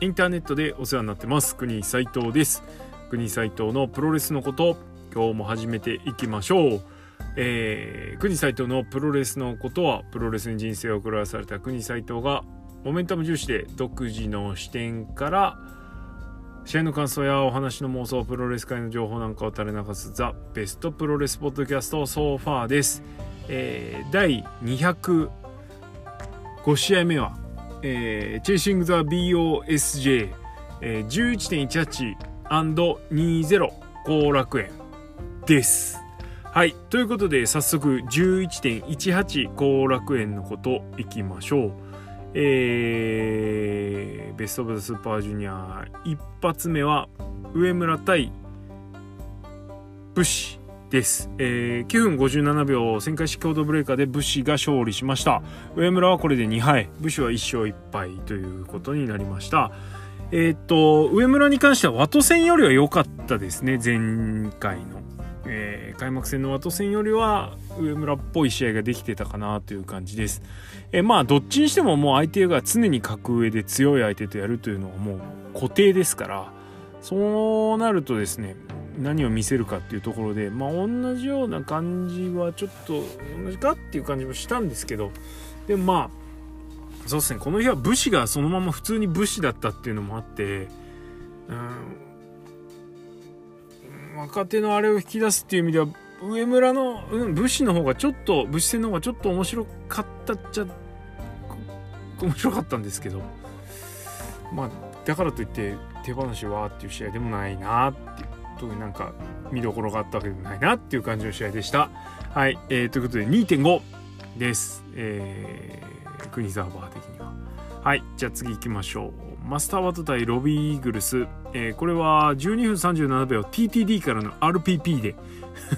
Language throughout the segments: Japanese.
インターネットでお世話になってます。国斉藤です。国斉藤のプロレスのこと今日も始めていきましょう。えー、国斉藤のプロレスのことはプロレスに人生を送らされた国斉藤がモメンタム重視で独自の視点から試合の感想やお話の妄想プロレス界の情報なんかを垂れ流すザ・ベストプロレスポッドキャストソファーです、えー、第205試合目は、えー、チェイシング・ザ・ BOSJ、えー、11.18&20 後楽園です。はい。ということで早速11.18後楽園のこといきましょう。えー、ベスト・オブ・ザ・スーパージュニア一発目は上村対ブッシです、えー、9分57秒旋回式コードブレーカーでブッシが勝利しました。上村はこれで2敗。ブッシュは1勝1敗ということになりました。えー、っと上村に関してはワト戦よりは良かったですね前回の。えー、開幕戦のワト戦よりは上村っぽい試合ができてたかなという感じです。えー、まあどっちにしてももう相手が常に格上で強い相手とやるというのはもう固定ですからそうなるとですね何を見せるかっていうところでまあ同じような感じはちょっと同じかっていう感じもしたんですけどでもまあそうですねこの日は武士がそのまま普通に武士だったっていうのもあってうん若手のあれを引き出すっていう意味では上村の、うん、武士の方がちょっと武士戦の方がちょっと面白かったっちゃ面白かったんですけどまあだからといって手放しはっていう試合でもないなっていう。特になんか見どころがあったわけでもないなっていう感じの試合でした。はい、えー、ということで2.5です。えー、国沢バー的には。はい、じゃあ次行きましょう。マスターワット対ロビーイーグルス、えー、これは12分37秒 TTD からの RPP で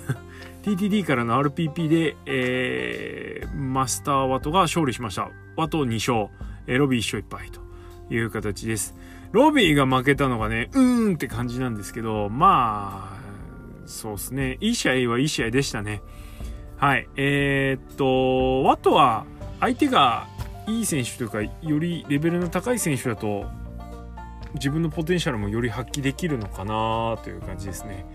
TTD からの RPP で、えー、マスターワトが勝利しました。ワト2勝、えー、ロビー1勝1敗という形です。ロビーが負けたのがね、うーんって感じなんですけど、まあ、そうですね。いい試合はいい試合でしたね。はい。えー、っと、ワトは相手がいい選手というかよりレベルの高い選手だと自分のポテンシャルもより発揮できるのかなという感じですね。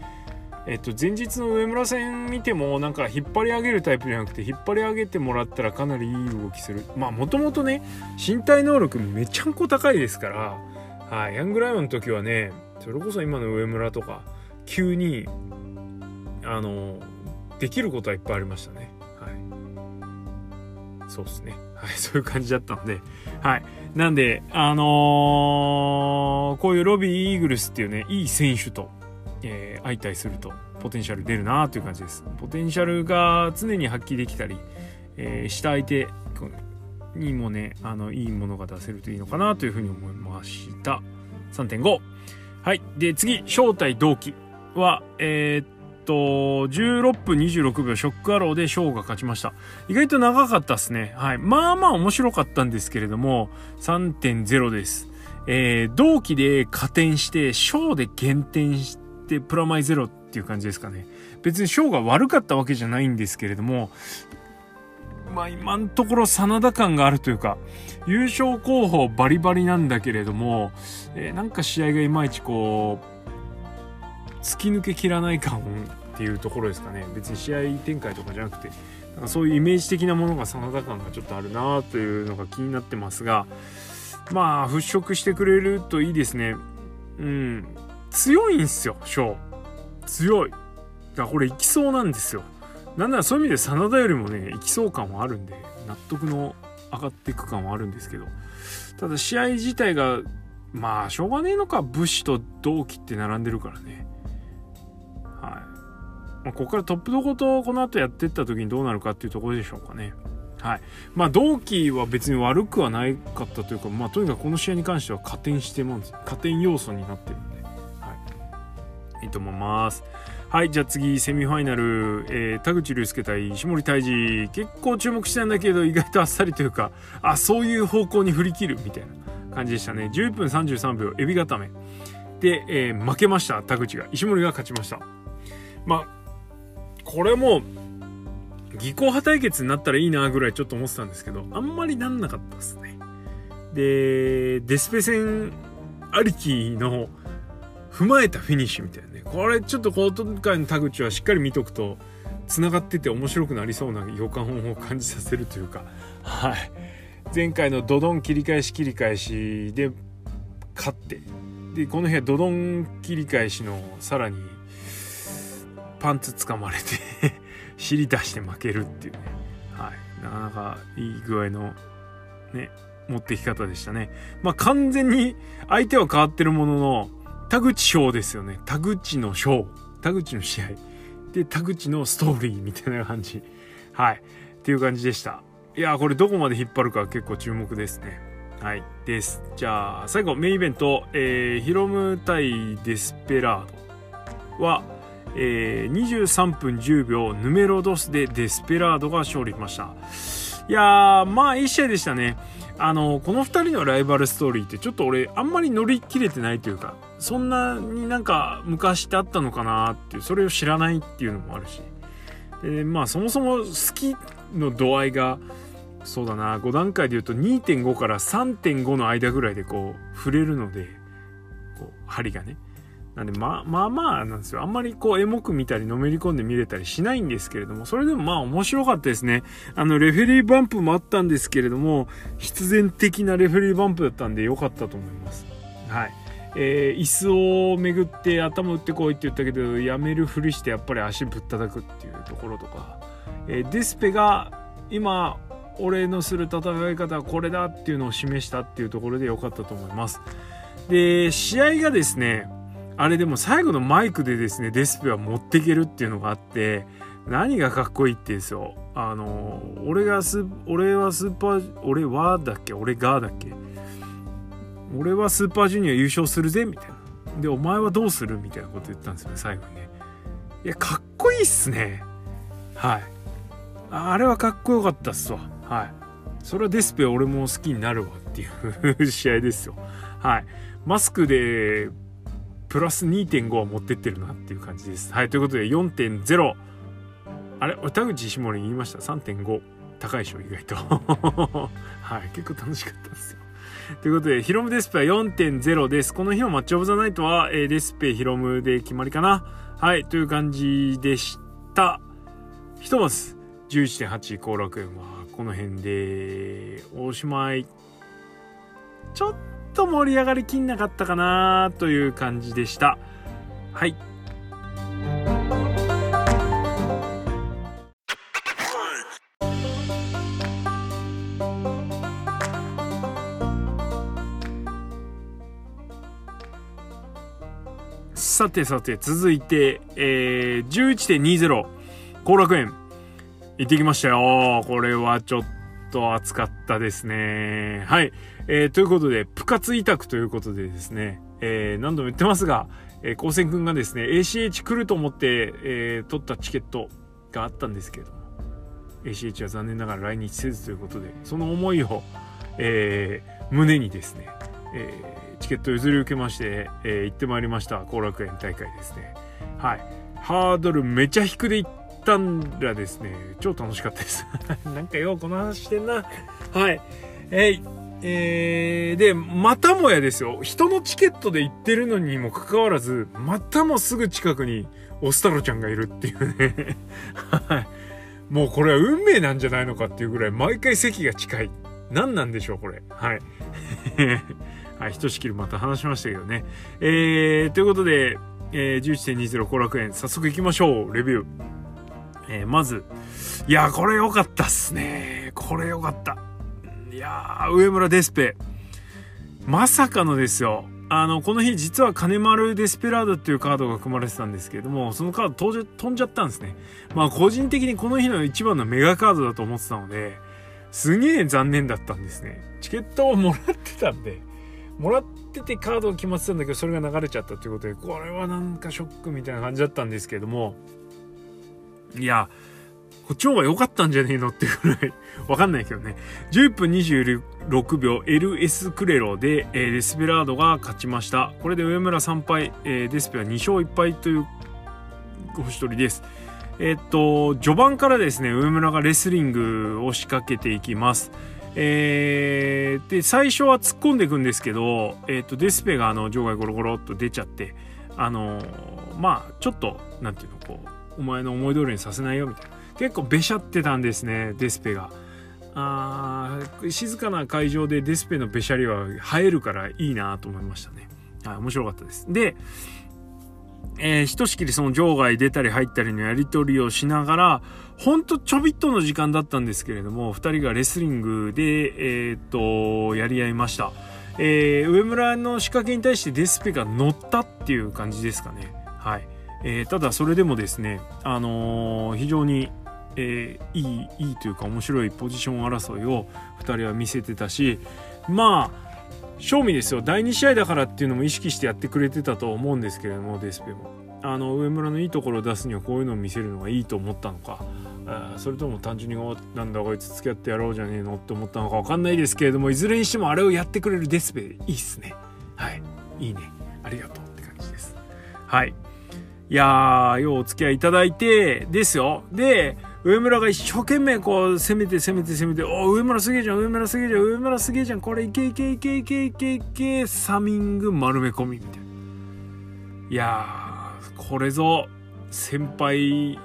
えっと、前日の上村戦見てもなんか引っ張り上げるタイプじゃなくて引っ張り上げてもらったらかなりいい動きするまあもともとね身体能力めちゃんこ高いですからはい、ヤングライオンの時はねそれこそ今の上村とか急にあのできることはいっぱいありましたねはいそうですねはい、そういう感じだったので、はい。なんで、あのー、こういうロビー・イーグルスっていうね、いい選手と、えー、相対すると、ポテンシャル出るなという感じです。ポテンシャルが常に発揮できたり、えー、した相手にもね、あの、いいものが出せるといいのかなというふうに思いました。3.5。はい。で、次、正体同期は、えー、っと、16分26秒ショックアローでショーが勝ちました。意外と長かったっすね。はい。まあまあ面白かったんですけれども、3.0です。えー、同期で加点して、ショーで減点して、プラマイゼロっていう感じですかね。別にショーが悪かったわけじゃないんですけれども、まあ今のところ真田感があるというか、優勝候補バリバリなんだけれども、えー、なんか試合がいまいちこう、突き抜けきらない感っていうところですかね。別に試合展開とかじゃなくてなんかそういうイメージ的なものが真田感がちょっとあるなというのが気になってますがまあ払拭してくれるといいですね。うん。強いんすよショー。強い。だからこれいきそうなんですよ。なんならそういう意味で真田よりもねいきそう感はあるんで納得の上がっていく感はあるんですけどただ試合自体がまあしょうがねえのか武士と同期って並んでるからねはいまあ、ここからトップどことこの後やってった時にどうなるかっていうところでしょうかね。はい。まあ、同期は別に悪くはないかったというか、まあ、とにかくこの試合に関しては加点してもんです。加点要素になってるんで。はい。いいと思います。はい。じゃあ次、セミファイナル、えー、田口竜介対石森泰治。結構注目してたんだけど、意外とあっさりというか、あ、そういう方向に振り切るみたいな感じでしたね。11分33秒、エビ固め。で、えー、負けました、田口が。石森が勝ちました。まあこれも技巧派対決になったらいいなぐらいちょっと思ってたんですけどあんまりなんなかったですねでデスペ戦ありきの踏まえたフィニッシュみたいなね。これちょっと今回の田口はしっかり見とくとつながってて面白くなりそうな予感を感じさせるというか。はい。前回のドドン切り返し切り返しで勝って。でこの日はドドン切り返しのさらにパンツ掴まれて 尻出して負けるっていうね。はい。なかなかいい具合のね持ってき方でしたね。まあ完全に相手は変わってるものの田口賞ですよね。田口の賞。田口の試合。で田口のストーリーみたいな感じ。はい。っていう感じでした。いやこれどこまで引っ張るか結構注目ですね。はい。です。じゃあ最後メインイベント、えー、ヒロム対デスペラードは、えー、23分10秒ヌメロドスでデスペラードが勝利しました。いやーまあいい試合でしたね。あのこの2人のライバルストーリーってちょっと俺あんまり乗り切れてないというかそんなになんか昔ってあったのかなっていうそれを知らないっていうのもあるし。でまあそもそも好きの度合いがそうだな5段階で言うと2.5から3.5の間ぐらいでこう触れるのでこう針がね。なんでまあまあまあなんですよ。あんまりこうエモく見たりのめり込んで見れたりしないんですけれどもそれでもまあ面白かったですね。あのレフェリーバンプもあったんですけれども必然的なレフェリーバンプだったんで良かったと思います。はい。えー、椅子を巡って頭打ってこいって言ったけどやめるふりしてやっぱり足ぶったたくっていうところとか、えー、デスペが今俺のする戦い方はこれだっていうのを示したっていうところで良かったと思います。で、試合がですね、あれでも最後のマイクでですね、デスペは持っていけるっていうのがあって、何がかっこいいってですよ。あの、俺がス、俺はスーパー、俺はだっけ？俺がだっけ？俺はスーパージュニア優勝するぜみたいな。で、お前はどうするみたいなこと言ったんですよね、最後にね。いや、かっこいいっすね。はい。あれはかっこよかったっすわ。はい。それはデスペ俺も好きになるわっていう 試合ですよ。はい。マスクで、プラス2.5は持ってってるなっていう感じです。はい。ということで4.0。あれ田口石森言いました？3.5。高いでしょ、意外と。はい。結構楽しかったですよ。ということで、ヒロムデスペは4.0です。この日のマッチオブザナイトは、えー、デスペヒロムで決まりかな。はい。という感じでした。ひとまず、11.8後楽園はこの辺でおしまいちょっと盛り上がりきんなかったかなという感じでした。はい。さてさて続いて、えー、11.20後楽園。行ってきましたよ。これはちょっと暑かったですね。はい。えー、ということで、プ活委託ということでですね、えー、何度も言ってますが、えー、高専くんがですね、ACH 来ると思って、えー、取ったチケットがあったんですけれども、ACH は残念ながら来日せずということで、その思いを、えー、胸にですね、えー、チケット譲り受けまして、えー、行ってまいりました、後楽園大会ですね。はい。ハードルめちゃ低で行っったらですね、超楽しかったです。なんかようこの話してんな。はい。えい。えー、で、またもやですよ。人のチケットで行ってるのにもかかわらず、またもすぐ近くにオスタロちゃんがいるっていうね。はい。もうこれは運命なんじゃないのかっていうぐらい、毎回席が近い。何なんでしょう、これ。はい。はい、ひとしきりまた話しましたけどね。えー、ということで、えー、11.20後楽園、早速行きましょう。レビュー。えー、まず、いやこれ良かったっすね。これ良かった。いや上村デスペ。まさかのですよ。あの、この日実は金丸デスペラードっていうカードが組まれてたんですけれども、そのカード飛飛んじゃったんですね。まあ個人的にこの日の一番のメガカードだと思ってたので、すげえ残念だったんですね。チケットをもらってたんで、もらっててカードを決まってたんだけど、それが流れちゃったということで、これはなんかショックみたいな感じだったんですけれども、いや、こっちの方が良かったんじゃねえのっていうぐらいわかんないけどね。10分26秒 LS クレロで、えー、デスペラードが勝ちました。これで上村3敗、えー、デスペは2勝1敗という星取りです。えー、っと、序盤からですね、上村がレスリングを仕掛けていきます。えー、で、最初は突っ込んでいくんですけど、えっ、と、デスペがあの、場外ゴロゴロっと出ちゃって、あのまあ、ちょっと、なんていうの、こう、お前の思い通りにさせないよ、みたいな。結構べしゃってたんですね、デスペが。あ静かな会場でデスペのべしゃりは映えるからいいなと思いましたね。はい、面白かったです。で、えー、ひとしきりその場外出たり入ったりのやり取りをしながら、ほんとちょびっとの時間だったんですけれども、二人がレスリングで、えー、っと、やり合いました。えー、上村の仕掛けに対してデスペが乗ったっていう感じですかね。はい。えー、ただそれでもですね、あのー、非常に、えー、いい、いいというか面白いポジション争いを二人は見せてたし、まあ、賞味ですよ。第2試合だからっていうのも意識してやってくれてたと思うんですけれどもデスペも。あの上村のいいところを出すにはこういうのを見せるのがいいと思ったのか。あそれとも単純になんだこいつ付き合ってやろうじゃねえのって思ったのか分かんないですけれどもいずれにしてもあれをやってくれるデスペいいっすね。はい。いいね。ありがとうって感じです。はい。いやーようお付き合いいただいてですよで上村が一生懸命こう攻めて攻めて攻めて、お上村すげえじゃん、上村すげえじゃん、上村すげえじゃん、これいけいけいけいけいけいけ、サミング丸め込みみたいな。いやー、これぞ先輩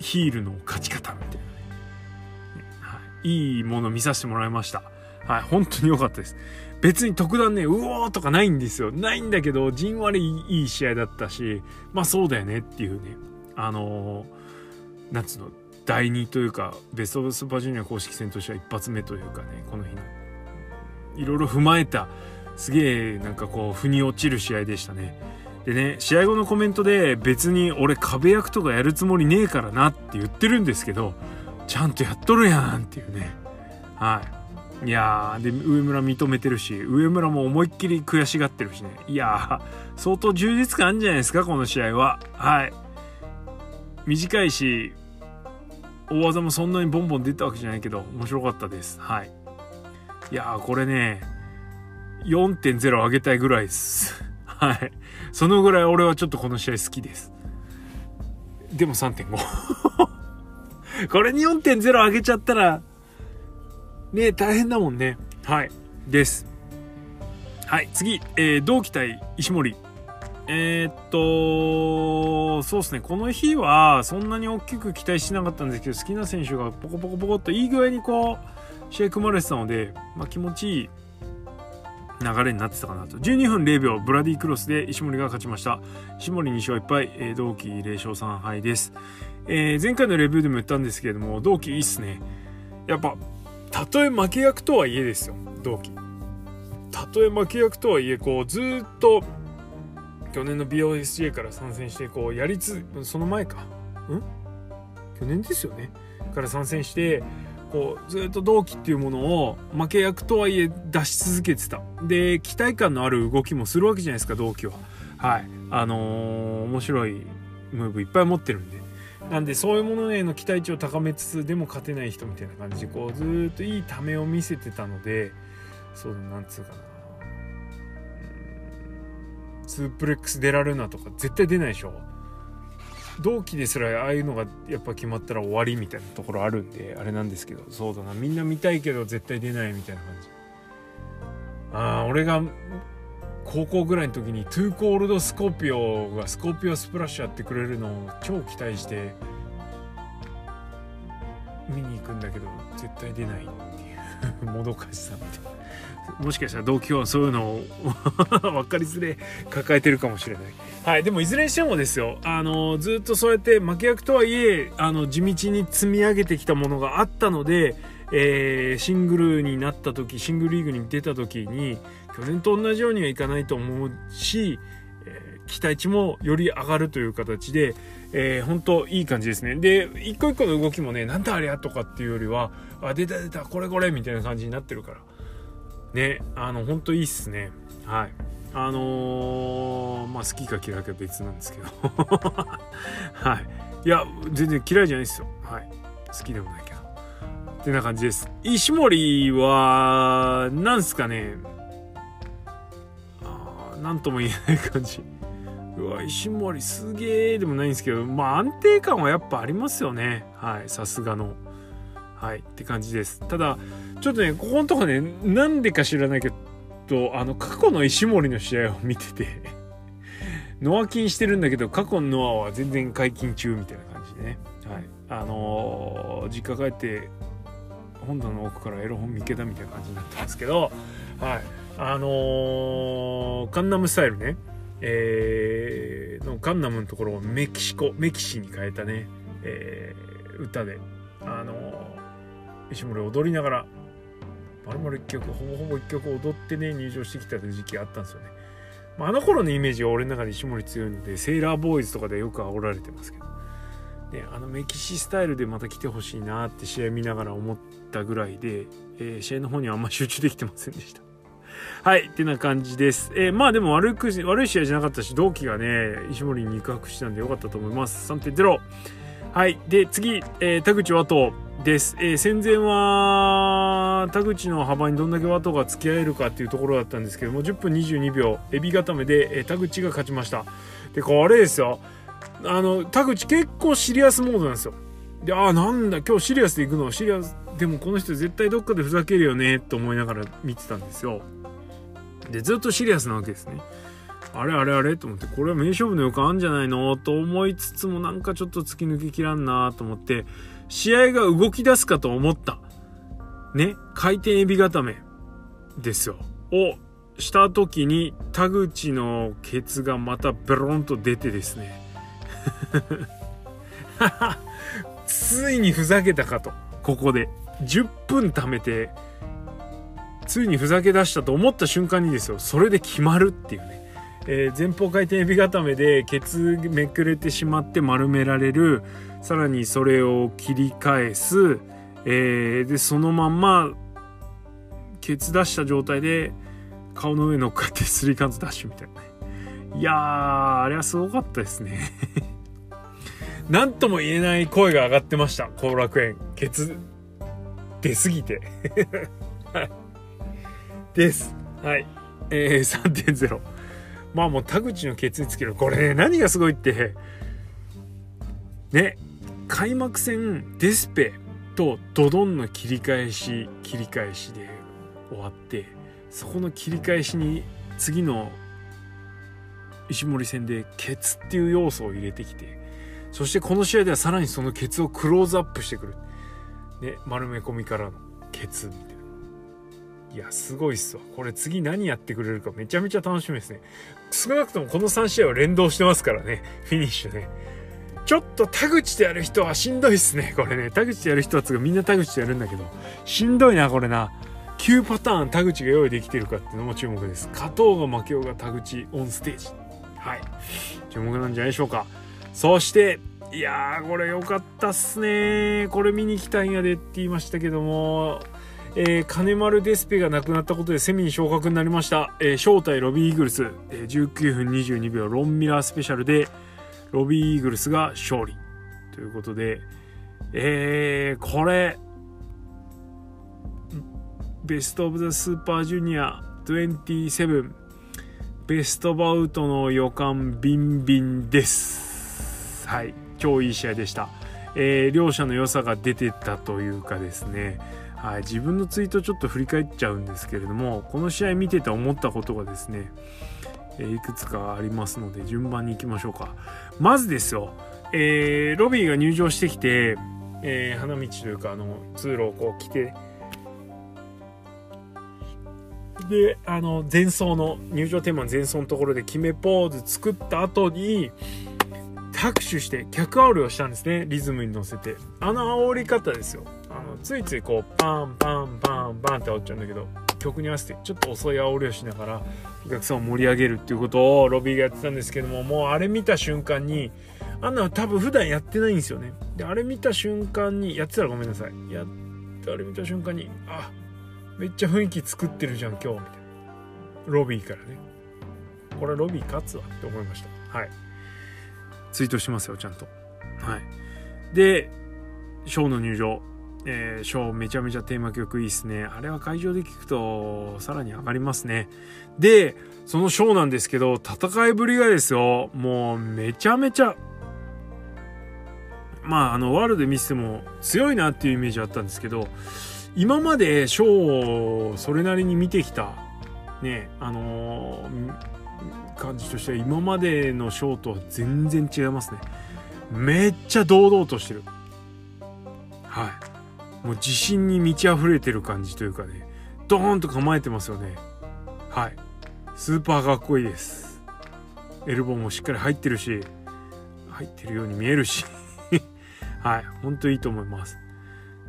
ヒールの勝ち方みたいなね。はい、いいもの見させてもらいました。はい、本当に良かったです。別に特段ね、うおーとかないんですよ。ないんだけど、じんわりいい試合だったし、まあそうだよねっていうね。あのーなんつうの第2というかベスト・オブ・スーパージュニア公式戦としては一発目というかねこの日のいろいろ踏まえたすげえなんかこう腑に落ちる試合でしたねでね試合後のコメントで別に俺壁役とかやるつもりねえからなって言ってるんですけどちゃんとやっとるやんっていうねはいいやーで上村認めてるし上村も思いっきり悔しがってるしね。いやー相当充実感あるんじゃないですかこの試合は。はい。短いし大技もそんなにボンボン出たわけじゃないけど面白かったです。はい。いやーこれね4.0上げたいぐらいです。はい。そのぐらい俺はちょっとこの試合好きです。でも3.5 これに4.0上げちゃったらね大変だもんねはいですはい次、えー、同期対石森えー、っと、そうですね、この日はそんなに大きく期待してなかったんですけど、好きな選手がポコポコポコっといい具合にこう、試合組まれてたので、まあ、気持ちいい流れになってたかなと。12分0秒、ブラディクロスで石森が勝ちました。石森2勝1敗、えー、同期0勝3敗です。えー、前回のレビューでも言ったんですけれども、同期いいっすね。やっぱ、たとえ負け役とはいえですよ、同期。たとえ負け役とはいえ、こう、ずっと、去年の BOSJ から参戦してこうやりつその前か。うん？去年ですよね。から参戦してこうずっと同期っていうものを負け役とはいえ出し続けてた。で期待感のある動きもするわけじゃないですか同期は。はい。あのー、面白いムーブいっぱい持ってるんで。なんでそういうものへの期待値を高めつつでも勝てない人みたいな感じでこうずっといいためを見せてたのでそうなんつうかな。スープレックス出られるなとか絶対出ないでしょ。同期ですらああいうのがやっぱ決まったら終わりみたいなところあるんであれなんですけどそうだな。みんな見たいけど絶対出ないみたいな感じ。ああ俺が高校ぐらいの時にトゥーコールドスコーピオがスコーピオスプラッシュやってくれるのを超期待して見に行くんだけど絶対出ないっていう もどかしさみたいなもしかしたら同期はそういうのを 分かりづれ抱えてるかもしれない。はい。でもいずれにしてもですよ、あの、ずっとそうやって負け役とはいえ、あの、地道に積み上げてきたものがあったので、えー、シングルになった時、シングルリーグに出た時に、去年と同じようにはいかないと思うし、えー、期待値もより上がるという形で、えー、本当いい感じですね。で、一個一個の動きもね、なんだありゃとかっていうよりは、あ、出た出た、これこれみたいな感じになってるから。ねあの本当いいっすね。はい。あのー、まあ好きか嫌いか別なんですけど。はい。いや全然嫌いじゃないですよ。はい。好きでもないけど。ってな感じです。石森はなんすかね。あなんとも言えない感じ。うわ石森すげえでもないんですけどまあ安定感はやっぱありますよね。はいさすがの。はいって感じです。ただちょっとねここのとこねなんでか知らないけどあの過去の石森の試合を見てて ノア金してるんだけど過去のノアは全然解禁中みたいな感じでね。はいあのー、実家帰って本棚の奥からエロ本見つけたみたいな感じになってますけどはい。あのー、カンナムスタイルね。えー、のガンナムのところをメキシコメキシに変えたね、えー、歌で。あの石森踊りながらまるまる1曲ほぼほぼ1曲踊ってね入場してきたという時期があったんですよね、まあ、あの頃のイメージは俺の中で石森強いのでセーラーボーイズとかでよく煽られてますけど、あのメキシスタイルでまた来てほしいなって試合見ながら思ったぐらいで、えー、試合の方にはあんま集中できてませんでした。はい、ってな感じです。えー、まあでも悪く悪い試合じゃなかったし、同期がね、石森に肉薄したんでよかったと思います。3.0。はい。で、次、えー、田口ワトです。えー、戦前は、田口の幅にどんだけワトが付き合えるかっていうところだったんですけども、10分22秒、エビ固めで、えー、田口が勝ちました。で、これですよ。あの、田口結構シリアスモードなんですよ。で、ああ、なんだ、今日シリアスで行くの？シリアス、でもこの人絶対どっかでふざけるよね、と思いながら見てたんですよ。で、ずっとシリアスなわけですね。あれあれあれと思って、これは名勝負の予感あるんじゃないのと思いつつもなんかちょっと突き抜けきらんなと思って、試合が動き出すかと思った。ね、回転エビ固めですよ。をした時に田口のケツがまたベロンと出てですね。ついにふざけたかと。ここで。10分貯めて、ついにふざけ出したと思った瞬間にですよ、それで決まるっていうね。えー、前方回転エビ固めでケツめくれてしまって丸められる。さらにそれを切り返す。えー、で、そのまんま、ケツ出した状態で顔の上乗っかってスリーカンツダッシュみたいなね。いやー、あれはすごかったですね。なんとも言えない声が上がってました。後楽園。ケツ、出すぎて。はい。です。はい。えー、3.0。まあもう田口のケツにつける。これね、何がすごいって、ね、開幕戦デスペとドドンの切り返し、切り返しで終わって、そこの切り返しに次の石森戦でケツっていう要素を入れてきて、そしてこの試合ではさらにそのケツをクローズアップしてくる。ね、丸め込みからのケツみたいな。いや、すごいっすわ。これ次何やってくれるかめちゃめちゃ楽しみですね。少なくともこの3試合は連動してますからね。フィニッシュね。ちょっと田口でやる人はしんどいっすね。これね。田口でやる人はつかみんな田口でやるんだけど。しんどいな、これな。9パターン田口が用意できてるかっていうのも注目です。勝とうが負けようが田口オンステージ。はい。注目なんじゃないでしょうか。そして、いやー、これ良かったっすねこれ見に来たいんやでって言いましたけども、えー、金丸デスペが亡くなったことでセミに昇格になりました。えー、正体ロビーイーグルス、えー、19分22秒ロンミラースペシャルで、ロビーイーグルスが勝利。ということで、えー、これ、ベストオブザスーパージュニア27ベストバウトの予感ビンビンです。はい。超いい試合でした。えー、両者の良さが出てたというかですね、はい、自分のツイートちょっと振り返っちゃうんですけれども、この試合見てて思ったことがですね、いくつかありますので、順番に行きましょうか。まずですよ、えー、ロビーが入場してきて、えー、花道というか、あの、通路をこう来て、で、あの、前奏の、入場テーマの前奏のところで決めポーズ作った後に、拍手して客煽りをしたんですね。リズムに乗せて。あの煽り方ですよ。ついついこう、パンパンパンパンって煽っちゃうんだけど、曲に合わせてちょっと遅い煽りをしながら、お客さんを盛り上げるっていうことをロビーがやってたんですけども、もうあれ見た瞬間に、あんなの多分普段やってないんですよね。で、あれ見た瞬間に、やってたらごめんなさい。やって、あれ見た瞬間に、あ、めっちゃ雰囲気作ってるじゃん今日みたいな。ロビーからね。これロビー勝つわって思いました。はい。ツイートしますよちゃんと。はい。でショーの入場。えー、ショーめちゃめちゃテーマ曲いいっすね。あれは会場で聞くとさらに上がりますね。で、そのショーなんですけど、戦いぶりがですよ、もうめちゃめちゃ、まあ、あの、ワールドで見せても強いなっていうイメージあったんですけど、今までショーをそれなりに見てきた、ね、あのー、感じとしては今までのショーとは全然違いますね。めっちゃ堂々としてる。もう自信に満ち溢れてる感じというかね、ドーンと構えてますよね。はい。スーパーかっこいいです。エルボーもしっかり入ってるし、入ってるように見えるし はい、ほんといいと思います。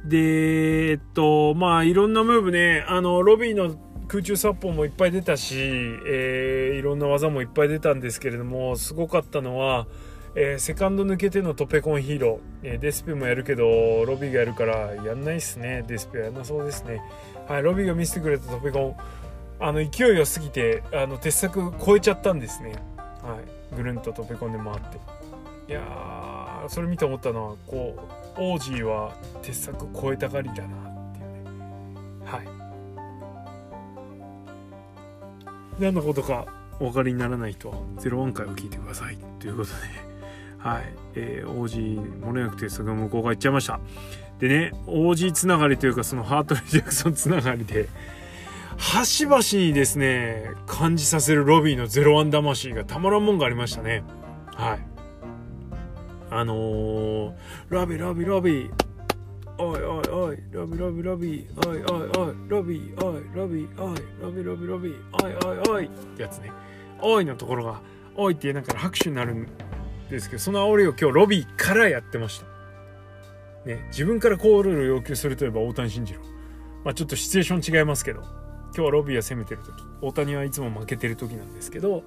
で、えっと、まあ、いろんなムーブね、あの、ロビーの空中殺法もいっぱい出たし、えー、いろんな技もいっぱい出たんですけれども、すごかったのは、えー、セカンド抜けてのトペコンヒーロー、えー、デスペもやるけどロビーがやるからやんないっすね。デスペはやんなそうですね。はいロビーが見せてくれたトペコン。あの勢い良すぎてあの鉄柵超えちゃったんですね。はいぐるんとトペコンで回って。いやーそれ見て思ったのはこうオージーは鉄柵超えたがりだなっていうね。はい。何のことかお分かりにならない人は01回を聞いてください。ということで。はい。えー、王子、もれなくてそが向こう側行っちゃいました。でね、王子つながりというか、そのハートリー・ジャクソンつながりで、端々にですね、感じさせるロビーの01魂がたまらんもんがありましたね。はい。あのー、ロビー、ロビー、ロビー、おいおいおい、ロビーロビーロビー、おいおいおい、ロビー、おい、ロビー、おい、ロビーロビーロビー、おいおいおいってやつね。おいのところが、おいってなんか拍手になるですけどその煽りを今日ロビーからやってました。ね、自分からコールを要求するといえば大谷慎次郎。まあちょっとシチュエーション違いますけど、今日はロビーは攻めてる時、大谷はいつも負けてる時なんですけど、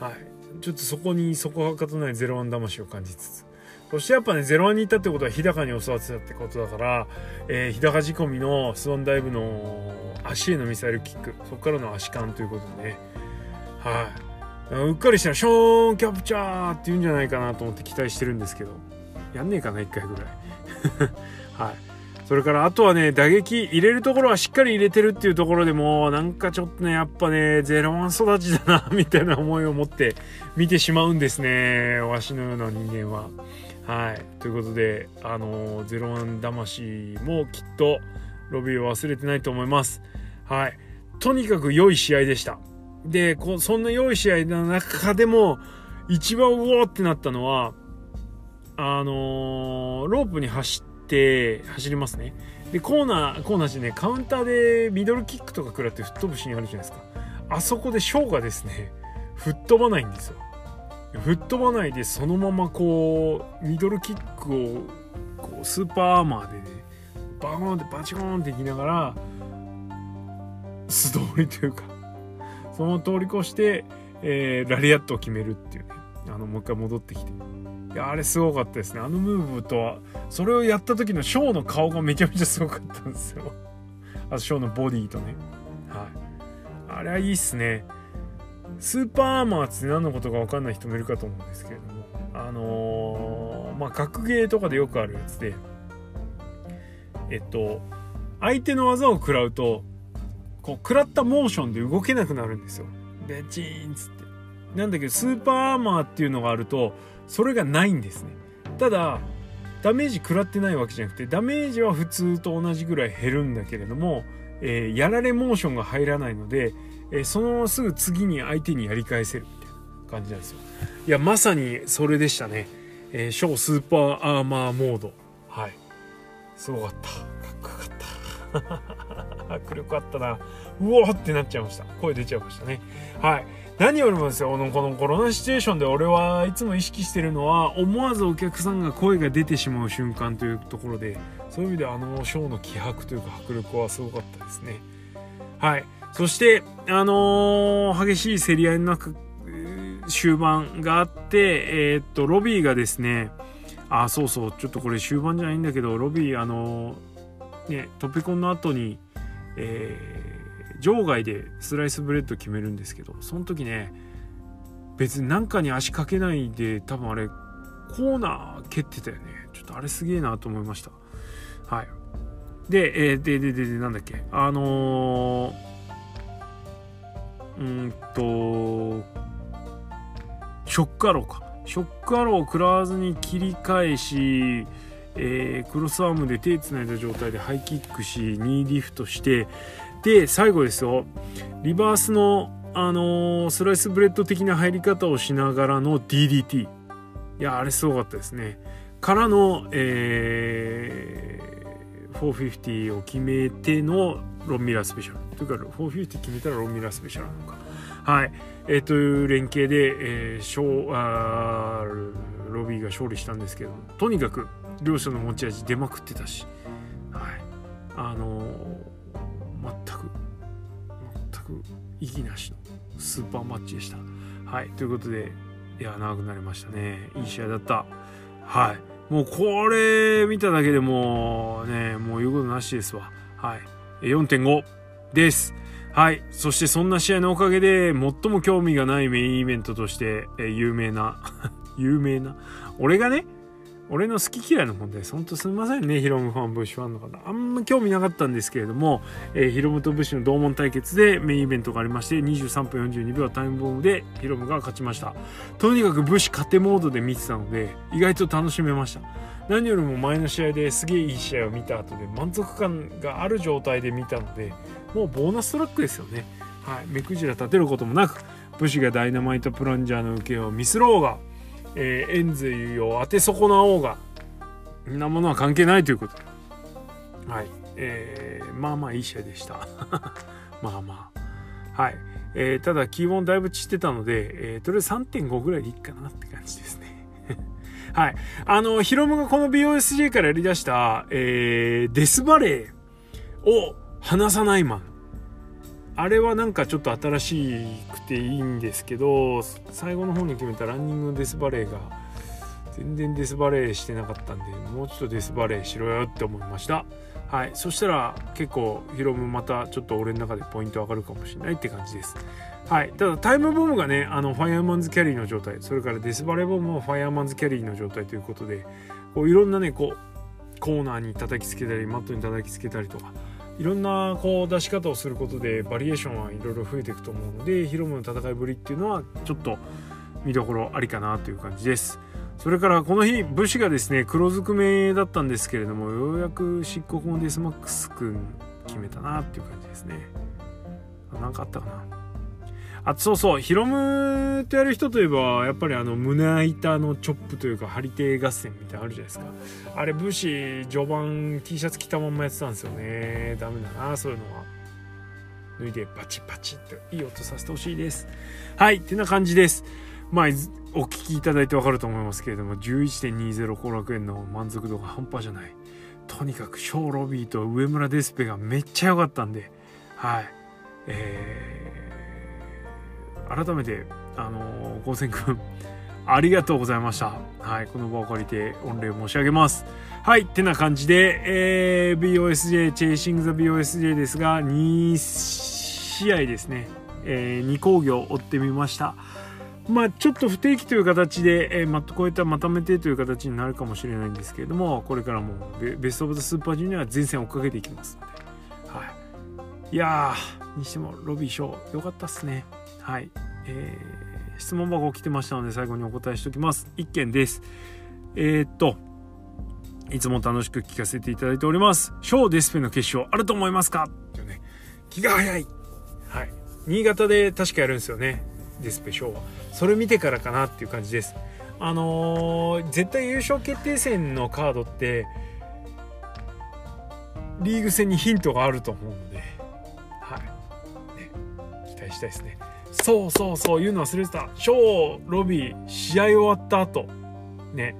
はい。ちょっとそこにそこはかとないゼロワン魂を感じつつ。そしてやっぱね、ゼロワンに行ったってことは日高に教わってたってことだから、えー、日高仕込みのスワンダイブの足へのミサイルキック、そこからの足感ということでね、はい。うっかりしたらショーンキャプチャーって言うんじゃないかなと思って期待してるんですけど。やんねえかな1回ぐらい。はい。それからあとはね打撃入れるところはしっかり入れてるっていうところでもなんかちょっとねやっぱねゼロワン育ちだなみたいな思いを持って見てしまうんですねわしのような人間は。はい。ということであのゼロワン魂もきっとロビーを忘れてないと思います。はい。とにかく良い試合でした。でこそんな良い試合の中でも一番うおーってなったのはあのー、ロープに走って走りますね。でコーナーコーナーしてねカウンターでミドルキックとか食らって吹っ飛ぶシーンあるじゃないですか。あそこでショーがですね吹っ飛ばないんですよ。吹っ飛ばないでそのままこうミドルキックをこうスーパーアーマーでねバーンってバチコーンっていきながら素通りというかその通り越して、えー、ラリアットを決めるっていうね。あのもう一回戻ってきて。いやあれすごかったですね。あのムーブとはそれをやった時の SHO の顔がめちゃめちゃすごかったんですよ。あと SHO のボディとね。はい。あれはいいっすね。スーパーアーマーって何のことか分かんない人もいるかと思うんですけれども。あのー、まあ格ゲーとかでよくあるやつで。えっと相手の技を食らうとこう食らったモーションで動けなくなるんですよ。ベチーンっつって。なんだけどスーパーアーマーっていうのがあるとそれがないんですね。ただダメージ食らってないわけじゃなくてダメージは普通と同じぐらい減るんだけれども、えー、やられモーションが入らないので、えー、そのまますぐ次に相手にやり返せるみたいな感じなんですよ。いやまさにそれでしたね、えー、小スーパーアーマーモード。はい。すごかった。かっこよかった。迫力あったな。うおーってなっちゃいました。声出ちゃいましたね。はい。何よりもですよ、このコロナシチュエーションで俺はいつも意識してるのは、思わずお客さんが声が出てしまう瞬間というところで、そういう意味であのショーの気迫というか迫力はすごかったですね。はい。そして、あのー、激しい競り合いの中、終盤があって、えー、っと、ロビーがですね、あ、そうそう、ちょっとこれ終盤じゃないんだけど、ロビー、あのー、ね、トピコンの後に、えー、場外でスライスブレッド決めるんですけどその時ね別に何かに足かけないで多分あれコーナー蹴ってたよね。ちょっとあれすげえなと思いました。はい。で、えー、ででででなんだっけ。あのー、うんとショックアローか。ショックアローを食らわずに切り返しえー、クロスアームで手つないだ状態でハイキックし2リフトしてで最後ですよ。リバースの、あのー、スライスブレッド的な入り方をしながらの DDT いやあれすごかったですね。からの、えー、450を決めてのロンミラースペシャル。というか450決めたらロンミラースペシャルなのか。はい。えー、という連携で、えー、ショーあーロビーが勝利したんですけどとにかく両者の持ち味出まくってたし、はい、あのー、全く全く意義なしのスーパーマッチでした。はいということでいや長くなりましたねいい試合だった。はいもうこれ見ただけでもねもう言うことなしですわ。はい4.5です。はい。そしてそんな試合のおかげで、最も興味がないメインイベントとして、え有名な 有名な俺がね、俺の好き嫌いの問題。ほんとすみませんね、ヒロムファン、ブッシュファンの方。あんま興味なかったんですけれども、えー、ヒロムとブッシュの同門対決でメインイベントがありまして、23分42秒タイムボムでヒロムが勝ちました。とにかくブッシュ勝てモードで見てたので、意外と楽しめました。何よりも前の試合ですげえいい試合を見た後で満足感がある状態で見たので、もうボーナストラックですよね。はい。目くじら立てることもなく、武士がダイナマイトプランジャーの受けをミスろうが、えー、エンズを当て損なおうが、んなものは関係ないということ。はい。えー、まあまあいい試合でした。まあまあ。はい。えー、ただ、気温だいぶ散ってたので、えー、とりあえず3.5ぐらいでいいかなって感じですね。はい。あの、ヒロムがこの BOSJ からやり出した、えー、デスバレーを離さないマン。あれはなんかちょっと新しくていいんですけど、最後の方に決めたランニングのデスバレーが、全然デスバレーしてなかったんで、もうちょっとデスバレーしろよって思いました。はい。そしたら結構ヒロムまたちょっと俺の中でポイント上がるかもしれないって感じです。はい。ただタイムボムがね、あの、ファイアーマンズキャリーの状態、それからデスバレーボムもファイアーマンズキャリーの状態ということで、こういろんなね、こう、コーナーに叩きつけたり、マットに叩きつけたりとか、いろんなこう出し方をすることでバリエーションはいろいろ増えていくと思うのでヒロムの戦いぶりっていうのはちょっと見どころありかなという感じです。それからこの日武士がですね黒ずくめだったんですけれどもようやく漆黒のデスマックス君決めたなっていう感じですね。何かあったかな。あそうそう。ヒロムとやる人といえばやっぱりあの胸板のチョップというか張り手合戦みたいなのあるじゃないですか。あれ武士序盤 T シャツ着たまんまやってたんですよね。ダメだな。そういうのは。脱いでバチバチっていい音させてほしいです。はいってな感じです。まあお聞きいただいてわかると思いますけれども11.20後楽園の満足度が半端じゃない。とにかくショーロビーと上村デスペがめっちゃ良かったんではい。えー、改めてあの高専くんありがとうございました。はい、この場を借りて御礼申し上げます。はい、ってな感じで、えー、BOSJ、チェイシング・ザ・ BOSJ ですが、2試合ですね、えー、2工業追ってみました。まあ、ちょっと不定期という形で、えー、ま、こういったまとめてという形になるかもしれないんですけれども、これからもベスト・オブ・ザ・スーパージュニアは前線を追っかけていきますので、はい。いやー、にしてもロビーショー、良かったっすね。はい。えー、質問箱来てましたので、最後にお答えしておきます。1件です。えー、っと、いつも楽しく聞かせていただいております。ショーデスペの決勝あると思いますか？っていうね、気が早い。はい。新潟で確かやるんですよね。デスペショーは。それ見てからかなっていう感じですあのー、絶対優勝決定戦のカードってリーグ戦にヒントがあると思うので、はいね、期待したいですねそうそうそう言うの忘れてた。ショーロビー試合終わった後。ね。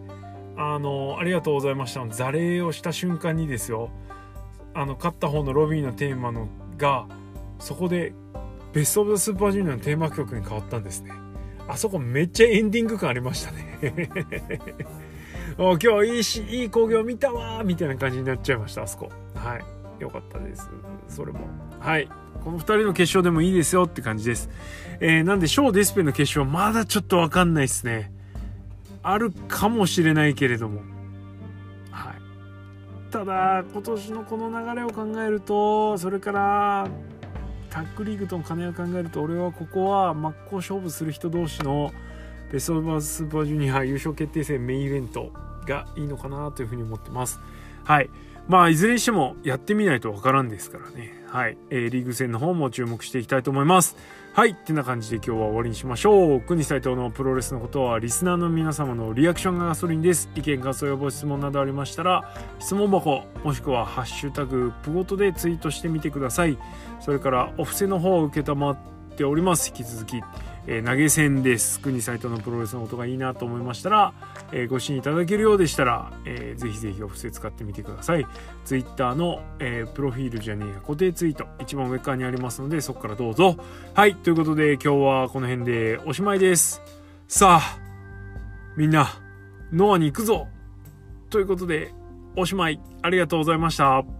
あの、ありがとうございました。の座礼をした瞬間にですよ。あの勝った方のロビーのテーマのがそこでベスト・オブ・ザ・スーパージュニアのテーマ曲に変わったんですね。あそこめっちゃエンディング感ありましたね。今日いいしいい興行見たわみたいな感じになっちゃいましたあそこ。はい。よかったです。それも。はい。この2人の決勝でもいいですよって感じです、えー、なんでショーデスペの決勝まだちょっとわかんないですね。あるかもしれないけれども。はい。ただ今年のこの流れを考えるとそれからタッグリーグとの兼ね合いを考えると俺はここは真っ向勝負する人同士のベスト・オブ・スーパージュニア優勝決定戦メインイベントがいいのかなというふうに思ってます。はい。まあいずれにしてもやってみないとわからんですからねはい、えー、リーグ戦の方も注目していきたいと思いますはい。ってな感じで今日は終わりにしましょう。国斎藤のプロレスのことはリスナーの皆様のリアクションがガソリンです。意見、感想、予防、質問などありましたら、質問箱、もしくはハッシュタグ、プゴトでツイートしてみてください。それから、お布施の方を受けたまっております。引き続き。え、投げ銭です。国サイトのプロレスの音がいいなと思いましたら、え、ご支援いただけるようでしたら、えー、ぜひぜひお布施使ってみてください。Twitter の、え、プロフィールじゃねえや固定ツイート、一番上側にありますので、そこからどうぞ。はい、ということで今日はこの辺でおしまいです。さあ、みんな、ノアに行くぞということで、おしまい。ありがとうございました。